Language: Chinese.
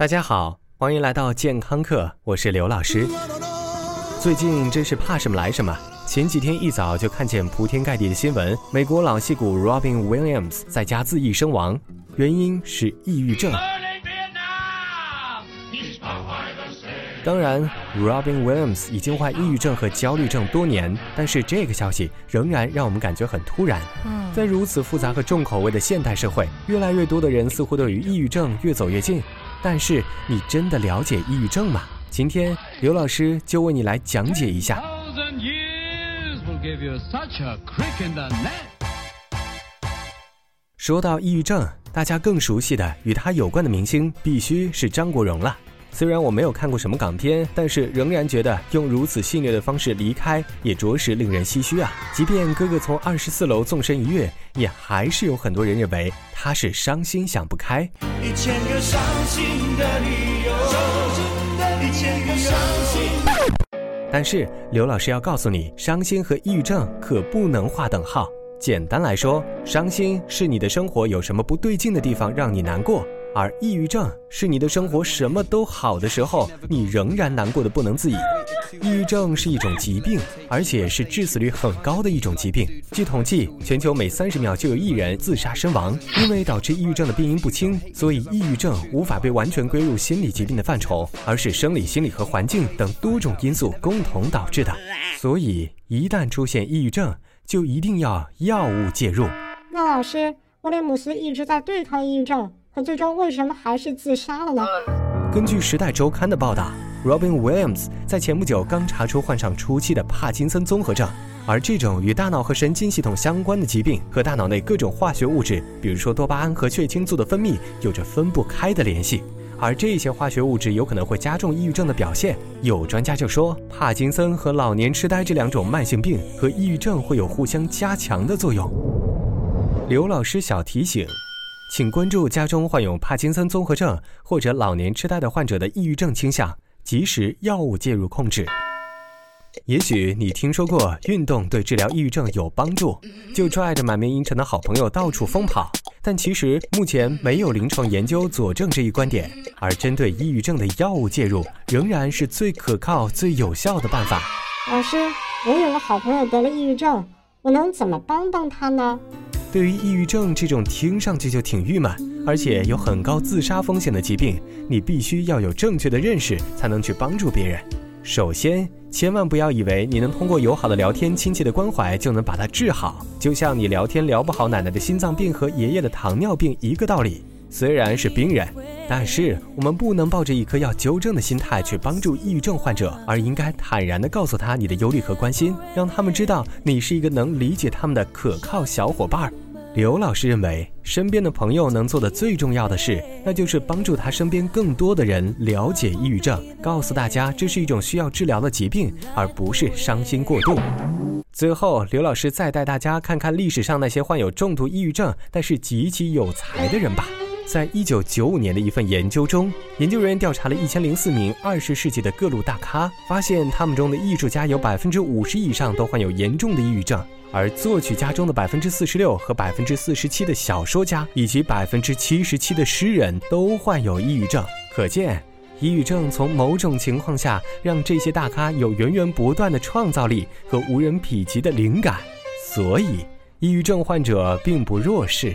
大家好，欢迎来到健康课，我是刘老师。最近真是怕什么来什么，前几天一早就看见铺天盖地的新闻，美国老戏骨 Robin Williams 在家自缢身亡，原因是抑郁症。当然，Robin Williams 已经患抑郁症和焦虑症多年，但是这个消息仍然让我们感觉很突然。在如此复杂和重口味的现代社会，越来越多的人似乎都与抑郁症越走越近。但是你真的了解抑郁症吗？今天刘老师就为你来讲解一下。说到抑郁症，大家更熟悉的与他有关的明星必须是张国荣了。虽然我没有看过什么港片，但是仍然觉得用如此戏谑的方式离开，也着实令人唏嘘啊！即便哥哥从二十四楼纵身一跃，也还是有很多人认为他是伤心想不开。一千个伤心的理由，一千个伤心。但是刘老师要告诉你，伤心和抑郁症可不能划等号。简单来说，伤心是你的生活有什么不对劲的地方让你难过。而抑郁症是你的生活什么都好的时候，你仍然难过的不能自已。抑郁症是一种疾病，而且是致死率很高的一种疾病。据统计，全球每三十秒就有一人自杀身亡。因为导致抑郁症的病因不清，所以抑郁症无法被完全归入心理疾病的范畴，而是生理、心理和环境等多种因素共同导致的。所以，一旦出现抑郁症，就一定要药物介入。那老师，威廉姆斯一直在对抗抑郁症。最终为什么还是自杀了呢？根据《时代周刊》的报道，Robin Williams 在前不久刚查出患上初期的帕金森综合症，而这种与大脑和神经系统相关的疾病和大脑内各种化学物质，比如说多巴胺和血清素的分泌，有着分不开的联系。而这些化学物质有可能会加重抑郁症的表现。有专家就说，帕金森和老年痴呆这两种慢性病和抑郁症会有互相加强的作用。刘老师小提醒。请关注家中患有帕金森综合症或者老年痴呆的患者的抑郁症倾向，及时药物介入控制。也许你听说过运动对治疗抑郁症有帮助，就拽着满面阴沉的好朋友到处疯跑，但其实目前没有临床研究佐证这一观点。而针对抑郁症的药物介入，仍然是最可靠、最有效的办法。老师，我有个好朋友得了抑郁症，我能怎么帮帮他呢？对于抑郁症这种听上去就挺郁闷，而且有很高自杀风险的疾病，你必须要有正确的认识，才能去帮助别人。首先，千万不要以为你能通过友好的聊天、亲切的关怀就能把它治好，就像你聊天聊不好奶奶的心脏病和爷爷的糖尿病一个道理。虽然是病人，但是我们不能抱着一颗要纠正的心态去帮助抑郁症患者，而应该坦然地告诉他你的忧虑和关心，让他们知道你是一个能理解他们的可靠小伙伴。刘老师认为，身边的朋友能做的最重要的事，那就是帮助他身边更多的人了解抑郁症，告诉大家这是一种需要治疗的疾病，而不是伤心过度。最后，刘老师再带大家看看历史上那些患有重度抑郁症但是极其有才的人吧。在一九九五年的一份研究中，研究人员调查了一千零四名二十世纪的各路大咖，发现他们中的艺术家有百分之五十以上都患有严重的抑郁症，而作曲家中的百分之四十六和百分之四十七的小说家以及百分之七十七的诗人都患有抑郁症。可见，抑郁症从某种情况下让这些大咖有源源不断的创造力和无人匹及的灵感，所以。抑郁症患者并不弱势，